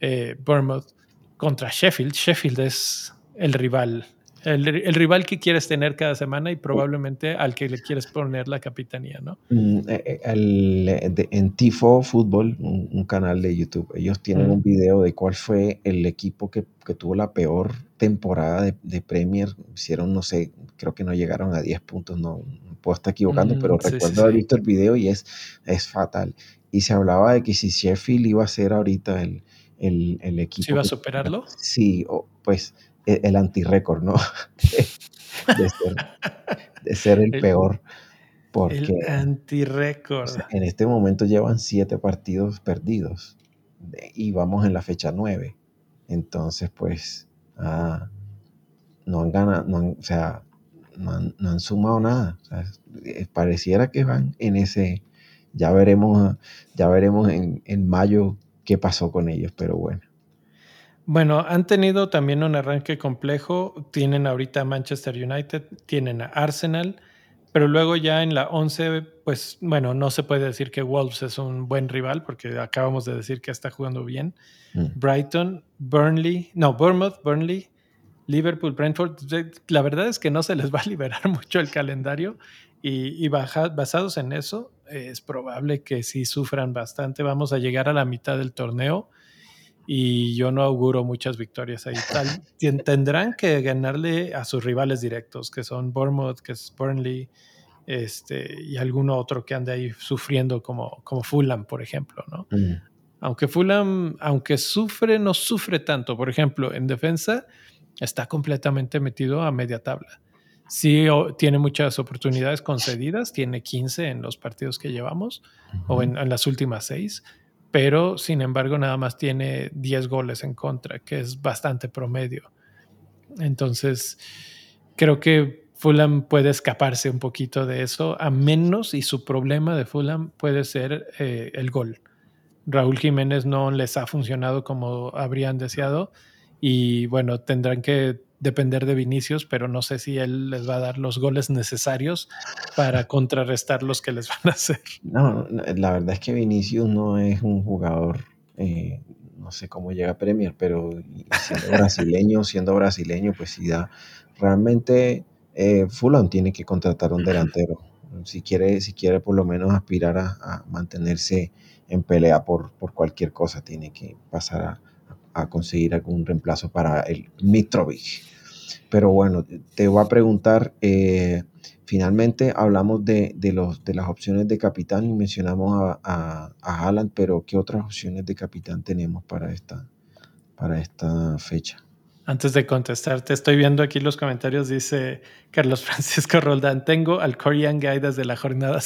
eh, Bournemouth, contra Sheffield. Sheffield es el rival el, rival que quieres tener cada semana y probablemente al que le quieres poner la capitanía, ¿no? Mm, eh, eh, en Tifo Fútbol, un, canal de YouTube, ellos tienen un video de cuál fue el equipo que, tuvo la peor temporada de, Premier. Hicieron, no sé, creo que no llegaron a 10 puntos, no, puedo estar equivocando, mm, pero recuerdo haber visto el video y es, es fatal. Y se hablaba de que si Sheffield iba a ser ahorita el, el, equipo. ¿Si iba a superarlo? Sí, pues e-, el anti-récord, ¿no? de, ser, el, peor. Porque el anti-récord. en este momento llevan siete partidos perdidos y vamos en la fecha nueve. Entonces, pues, ah, no han ganado, o sea, no han, sumado nada. Eh, pareciera que van en ese, ya veremos, ya veremos en, en mayo qué pasó con ellos, pero bueno. Bueno, han tenido también un arranque complejo. Tienen ahorita Manchester United, tienen a Arsenal, pero luego ya en la 11, pues bueno, no se puede decir que Wolves es un buen rival porque acabamos de decir que está jugando bien. Mm. Brighton, Burnley, no, Bournemouth, Burnley, Liverpool, Brentford. La verdad es que no se les va a liberar mucho el calendario y, basados en eso, es probable que sí sufran bastante. Vamos a llegar a la mitad del torneo y yo no auguro muchas victorias ahí. Tal, tendrán que ganarle a sus rivales directos, que son Bournemouth, que es Burnley, este, y alguno otro que ande ahí sufriendo como, como Fulham, por ejemplo, ¿no? Mm. Aunque Fulham, aunque sufre, no sufre tanto. Por ejemplo, en defensa está completamente metido a media tabla. Sí, tiene muchas oportunidades concedidas, tiene 15 en los partidos que llevamos, o en, en las últimas seis pero sin embargo nada más tiene 10 goles en contra, que es bastante promedio. Entonces, creo que Fulham puede escaparse un poquito de eso, a menos y su problema de Fulham puede ser eh, el gol. Raúl Jiménez no les ha funcionado como habrían deseado y bueno, tendrán que depender de Vinicius, pero no sé si él les va a dar los goles necesarios para contrarrestar los que les van a hacer. No, la verdad es que Vinicius no es un jugador, eh, no sé cómo llega a Premier, pero siendo brasileño, siendo brasileño, pues sí da. Realmente eh, Fulham tiene que contratar un delantero. Si quiere, si quiere por lo menos aspirar a, mantenerse en pelea por, por cualquier cosa, tiene que pasar a, a conseguir algún reemplazo para el Mitrovic. Pero bueno, te voy a preguntar, eh, finalmente hablamos de, los, de las opciones de capitán y mencionamos a, a, pero ¿qué otras opciones de capitán tenemos para esta, para esta fecha? Antes de contestarte, estoy viendo aquí los comentarios, dice Carlos Francisco Roldán, tengo al Korean Guy desde la jornada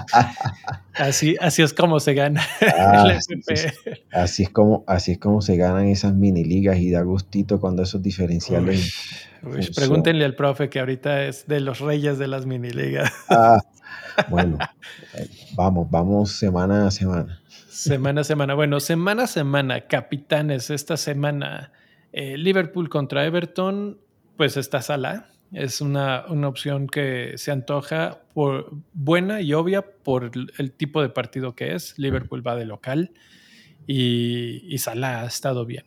así, así es como se gana ah, Así es como, así es como se ganan esas mini ligas y da gustito cuando esos diferenciales. pregúntenle al profe que ahorita es de los reyes de las mini ligas. Ah, bueno, eh, vamos, vamos semana a semana. Semana a semana. Bueno, semana a semana, capitanes, esta semana eh, Liverpool contra Everton, pues está Salah. Es una, opción que se antoja por buena y obvia por el, tipo de partido que es. Liverpool va de local y, y Salah ha estado bien.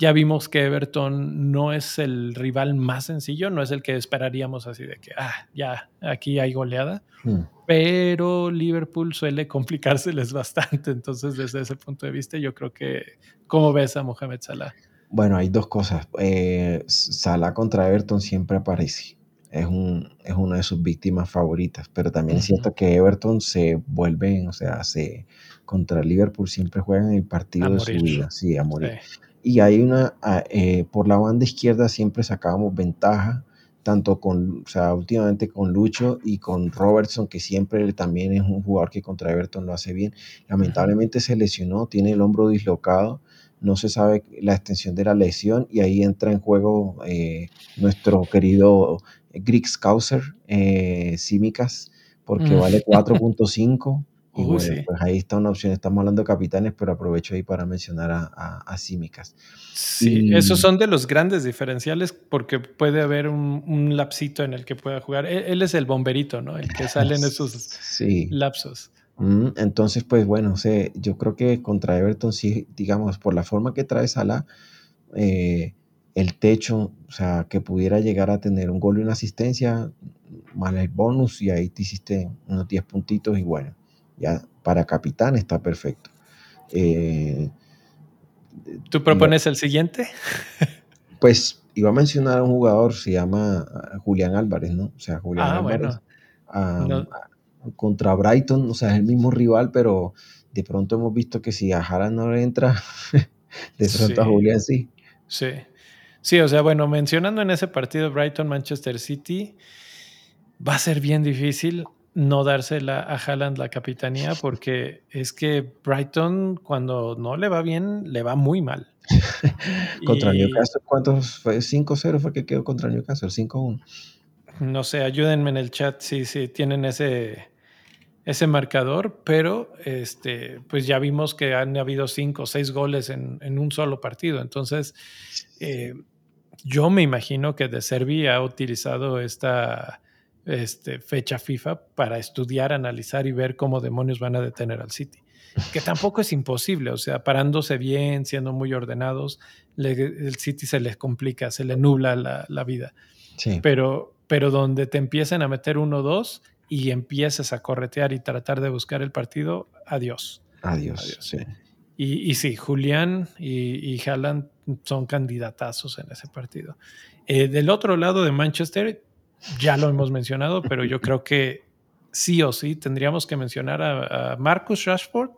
Ya vimos que Everton no es el rival más sencillo, no es el que esperaríamos así de que, ah, ya, aquí hay goleada, hmm. pero Liverpool suele complicárseles bastante. Entonces, desde ese punto de vista, yo creo que, ¿cómo ves a Mohamed Salah? Bueno, hay dos cosas. Eh, Salah contra Everton siempre aparece. Es, un, es una de sus víctimas favoritas, pero también es cierto que Everton se vuelve, o sea, se, contra Liverpool siempre juegan el partido de su vida, sí, a morir. Y hay una, ah, eh, por la banda izquierda siempre sacábamos ventaja, tanto con, o sea, últimamente con Lucho y con Robertson, que siempre también es un jugador que contra Everton lo hace bien. Lamentablemente se lesionó, tiene el hombro dislocado no se sabe la extensión de la lesión y ahí entra en juego eh, nuestro querido Grix Causer, eh, Simicas, porque mm. vale 4.5 Y bueno, pues ahí está una opción. Estamos hablando de capitanes, pero aprovecho ahí para mencionar a, a, Simicas. Sí, esos son de los grandes diferenciales porque puede haber un, lapsito en el que pueda jugar. E, él, es el bomberito, ¿no? El que sale en esos lapsos. Mm, entonces, pues bueno, sé, yo creo que contra Everton, sí, digamos, por la forma que trae Salah, eh, el techo, o sea, que pudiera llegar a tener un gol y una asistencia, más el bonus, y ahí te hiciste unos 10 puntitos y bueno, ya para capitán está perfecto. Eh, ¿Tú propones el siguiente? Pues iba a mencionar a un jugador, se llama ah, Julián Álvarez, ¿no? O sea, Julián ah, Álvarez. Contra Brighton, o sea, es el mismo rival, pero de pronto hemos visto que si a Jara no le entra, de pronto a Julián sí. Sí. Sí, o sea, bueno, mencionando en ese partido Brighton-Manchester City, va a ser bien difícil no dársela a Haaland la capitanía porque es que Brighton cuando no le va bien, le va muy mal. contra Newcastle, ¿cuántos fue? 5-0 fue que quedó contra Newcastle, 5-1. No sé, ayúdenme en el chat si, si tienen ese, ese marcador, pero este, pues ya vimos que han habido cinco o seis goles en, en, un solo partido. Entonces, eh, yo me imagino que De Servi ha utilizado esta este, fecha FIFA para estudiar, analizar y ver cómo demonios van a detener al City. Que tampoco es imposible, o sea, parándose bien, siendo muy ordenados, el City se les complica, se le nubla la, vida. Pero, pero donde te empiecen a meter uno o dos y empieces a corretear y tratar de buscar el partido, adiós. Adiós. Sí. Y, y, sí, Julián y, y Haaland son candidatazos en ese partido. Eh, del otro lado de Manchester, ya lo hemos mencionado, pero yo creo que sí o sí tendríamos que mencionar a, Marcus Rashford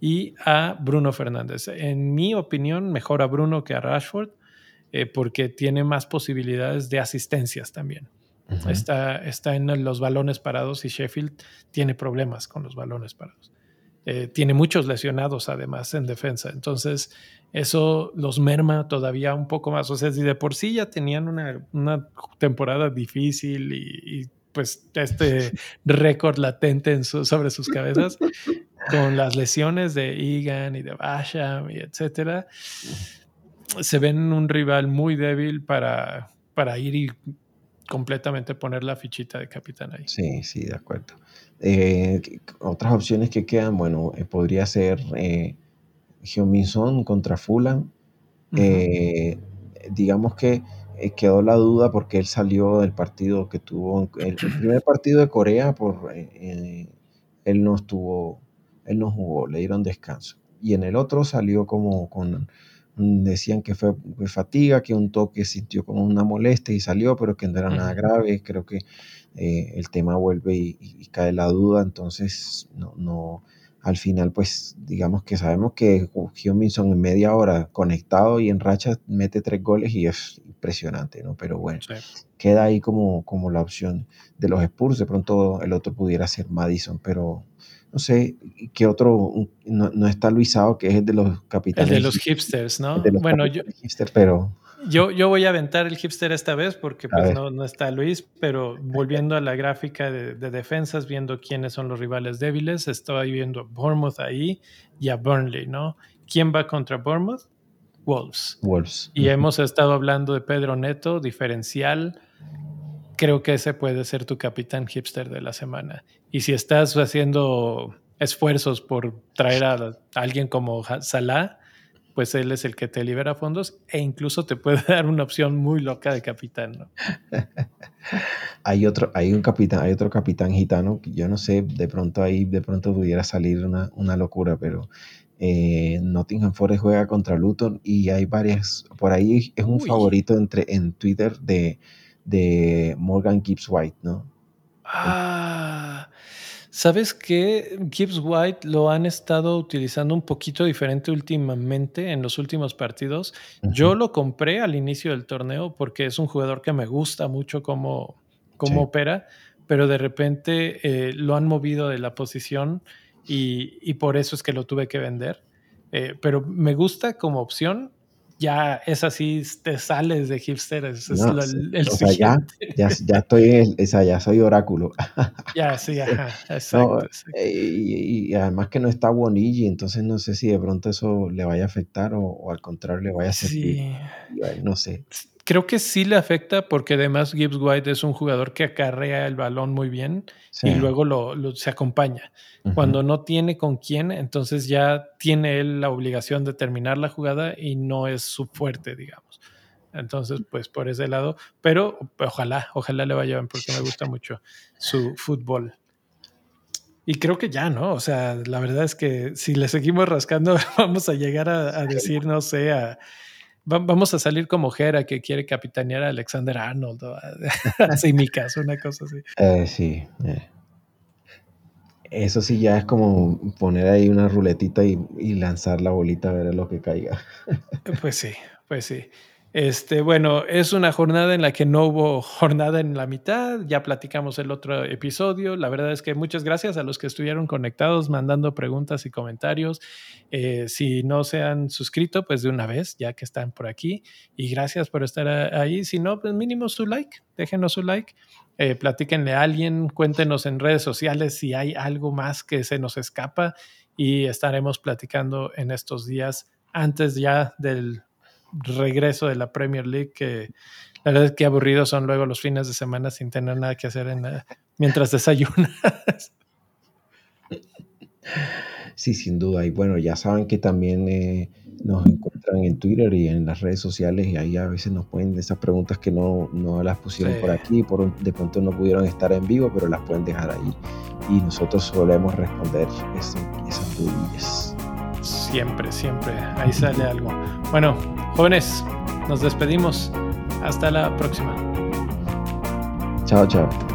y a Bruno Fernández. En mi opinión, mejor a Bruno que a Rashford, eh, porque tiene más posibilidades de asistencias también. Está, está en los balones parados y Sheffield tiene problemas con los balones parados. Eh, tiene muchos lesionados además en defensa. Entonces, eso los merma todavía un poco más. O sea, si de por sí ya tenían una, una temporada difícil y, pues este récord latente sobre sus cabezas, con las lesiones de Egan y de Basham y etcétera, se ven un rival muy débil para, para ir y completamente poner la fichita de capitán ahí. Sí, sí, de acuerdo. Eh, otras opciones que quedan, bueno, eh, podría ser eh, contra Fulham. Eh, digamos que quedó la duda porque él salió del partido que tuvo, el, primer partido de Corea, por, él no estuvo, él no jugó, le dieron descanso. Y en el otro salió como con, decían que fue, fatiga, que un toque sintió como una molestia y salió, pero que no era nada grave. Creo que eh, el tema vuelve y, cae la duda, entonces no, no, al final pues digamos que sabemos que Hyun en media hora conectado y en racha mete tres goles y es impresionante, ¿no? Pero bueno, queda ahí como, como la opción de los Spurs, de pronto el otro pudiera ser Madison, pero no sé, ¿qué otro? No, está Luisao, que es el de los capitanes. El de los hipsters, ¿no? bueno, yo... pero... Yo, yo voy a aventar el hipster esta vez porque pues, no, no, está Luis, pero volviendo a la gráfica de, defensas, viendo quiénes son los rivales débiles, estoy viendo a Bournemouth ahí y a Burnley, ¿no? ¿Quién va contra Bournemouth? Wolves. Wolves. Y hemos estado hablando de Pedro Neto, diferencial. Creo que ese puede ser tu capitán hipster de la semana. Y si estás haciendo esfuerzos por traer a alguien como Salah, pues él es el que te libera fondos e incluso te puede dar una opción muy loca de capitán. ¿no? hay otro, hay un capitán, hay otro capitán gitano que yo no sé, de pronto ahí de pronto pudiera salir una, una locura, pero eh, Nottingham Forest juega contra Luton y hay varias, por ahí es un favorito entre en Twitter de, de Morgan Gibbs White, ¿no? Ah, ¿Sabes que Gibbs White lo han estado utilizando un poquito diferente últimamente en los últimos partidos? Yo lo compré al inicio del torneo porque es un jugador que me gusta mucho cómo, cómo opera, pero de repente eh, lo han movido de la posición y, por eso es que lo tuve que vender. Eh, pero me gusta como opción ya es así, te sales de hipster, es, el, o sea, ya, ya, ya, estoy en el, ya soy oráculo. Ya, sí, ajá, exacto. Eh, y, además que no está Bonigi, entonces no sé si de pronto eso le vaya a afectar o, al contrario le vaya a servir. Sí. No sé. Creo que sí le afecta porque además Gibbs White es un jugador que acarrea el balón muy bien y luego lo, se acompaña. Cuando no tiene con quién, entonces ya tiene él la obligación de terminar la jugada y no es su fuerte, digamos. Entonces, pues por ese lado, pero ojalá, ojalá le vaya bien porque me gusta mucho su fútbol. Y creo que ya, ¿no? O sea, la verdad es que si le seguimos rascando, vamos a llegar a, a decir, no sé, a vamos a salir como Jera que quiere capitanear a Alexander Arnold o a Simicas, una cosa así. Eh, sí. Eh. Eso sí ya es como poner ahí una ruletita y, y lanzar la bolita a ver lo que caiga. pues sí, pues sí. Este, bueno, es una jornada en la que no hubo jornada en la mitad, ya platicamos el otro episodio. La verdad es que muchas gracias a los que estuvieron conectados, mandando preguntas y comentarios. Eh, si no se han suscrito, pues de una vez, ya que están por aquí. Y gracias por estar ahí. Si no, pues mínimo su like, déjenos su like. Eh, platíquenle a alguien, cuéntenos en redes sociales si hay algo más que se nos escapa y estaremos platicando en estos días antes ya del regreso de la Premier League, que la verdad es que aburridos son luego los fines de semana sin tener nada que hacer en mientras desayunas. Sí, sin duda. Y bueno, ya saben que también eh, nos encuentran en Twitter y en las redes sociales y ahí a veces nos ponen esas preguntas que no, no las pusieron por aquí, por, de pronto no pudieron estar en vivo, pero las pueden dejar ahí. Y nosotros solemos responder esas dudas. Siempre, siempre. Ahí sale algo. Bueno, jóvenes, nos despedimos. Hasta la próxima. Chao, chao.